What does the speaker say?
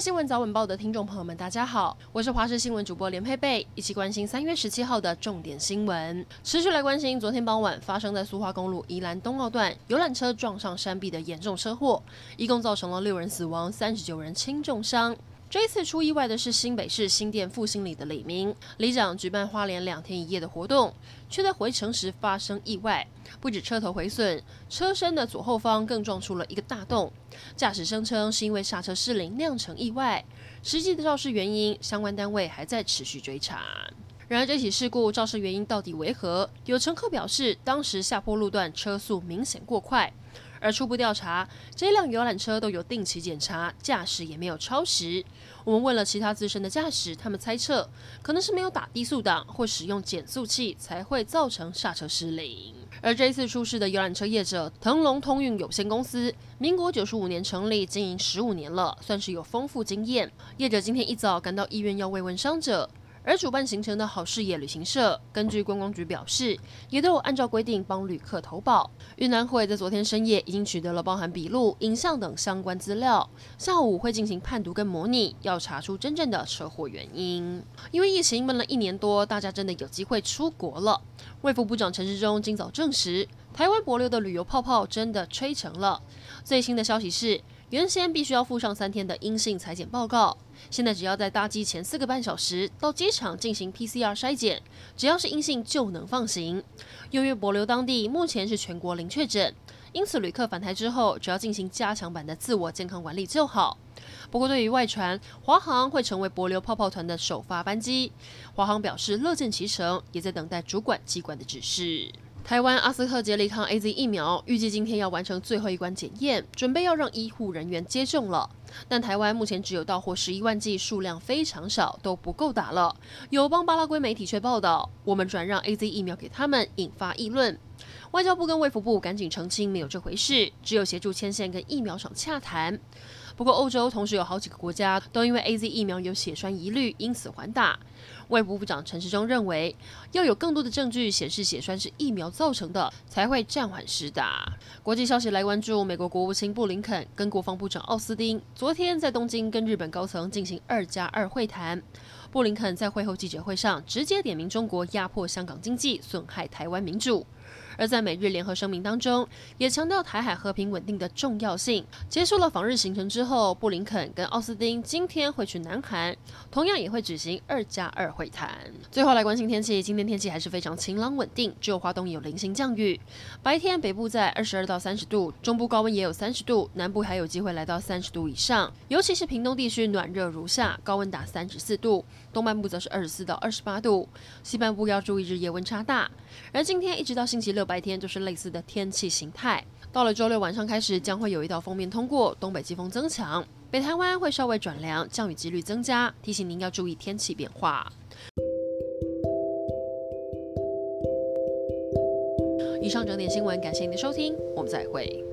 新闻早晚报的听众朋友们，大家好，我是华视新闻主播连佩佩，一起关心三月十七号的重点新闻。持续来关心昨天傍晚发生在苏花公路宜兰东澳段游览车撞上山壁的严重车祸，一共造成了六人死亡，三十九人轻重伤。这一次出意外的是新北市新店复兴里的李明里长举办花莲两天一夜的活动，却在回程时发生意外，不止车头毁损，车身的左后方更撞出了一个大洞。驾驶声称是因为刹车失灵酿成意外，实际的肇事原因相关单位还在持续追查。然而这起事故肇事原因到底为何？有乘客表示，当时下坡路段车速明显过快。而初步调查，这辆游览车都有定期检查，驾驶也没有超时。我们问了其他资深的驾驶，他们猜测可能是没有打低速档或使用减速器，才会造成刹车失灵。而这一次出事的游览车业者腾龙通运有限公司，民国九十五年成立，经营十五年了，算是有丰富经验。业者今天一早赶到医院要慰问伤者。而主办行程的好视野旅行社，根据观光局表示，也都有按照规定帮旅客投保。运安会在昨天深夜已经取得了包含笔录、影像等相关资料，下午会进行判读跟模拟，要查出真正的车祸原因。因为疫情闷了一年多，大家真的有机会出国了。卫副部长陈时中今早证实，台湾博流的旅游泡泡真的吹成了。最新的消息是，原先必须要附上三天的阴性采检报告，现在只要在搭机前四个半小时到机场进行 PCR 筛检，只要是阴性就能放行。由于帛琉当地目前是全国零确诊，因此旅客返台之后只要进行加强版的自我健康管理就好。不过，对于外传华航会成为博流泡泡团的首发班机，华航表示乐见其成，也在等待主管机关的指示。台湾阿斯克杰利康 AZ 疫苗预计今天要完成最后一关检验，准备要让医护人员接种了。但台湾目前只有到货十一万剂，数量非常少，都不够打了。友邦巴拉圭媒体却报道，我们转让 AZ 疫苗给他们，引发议论。外交部跟卫福部赶紧澄清，没有这回事，只有协助牵线跟疫苗厂洽谈。不过，欧洲同时有好几个国家都因为 AZ 疫苗有血栓疑虑，因此缓打。卫部部长陈时中认为，要有更多的证据显示血栓是疫苗造成的，才会暂缓施打。国际消息来关注，美国国务卿布林肯跟国防部长奥斯汀昨天在东京跟日本高层进行二加二会谈。布林肯在会后记者会上直接点名中国压迫香港经济，损害台湾民主。而在美日联合声明当中，也强调台海和平稳定的重要性。结束了访日行程之后，布林肯跟奥斯汀今天会去南韩，同样也会举行二加二会谈。最后来关心天气，今天天气还是非常晴朗稳定，只有华东有零星降雨。白天北部在二十二到三十度，中部高温也有三十度，南部还有机会来到三十度以上。尤其是屏东地区暖热如夏，高温达三十四度，东半部则是二十四到二十八度，西半部要注意日夜温差大。而今天一直到星期六。白天就是类似的天气形态，到了周六晚上开始，将会有一道锋面通过，东北季风增强，北台湾会稍微转凉，降雨几率增加，提醒您要注意天气变化。以上整点新闻，感谢您的收听，我们再会。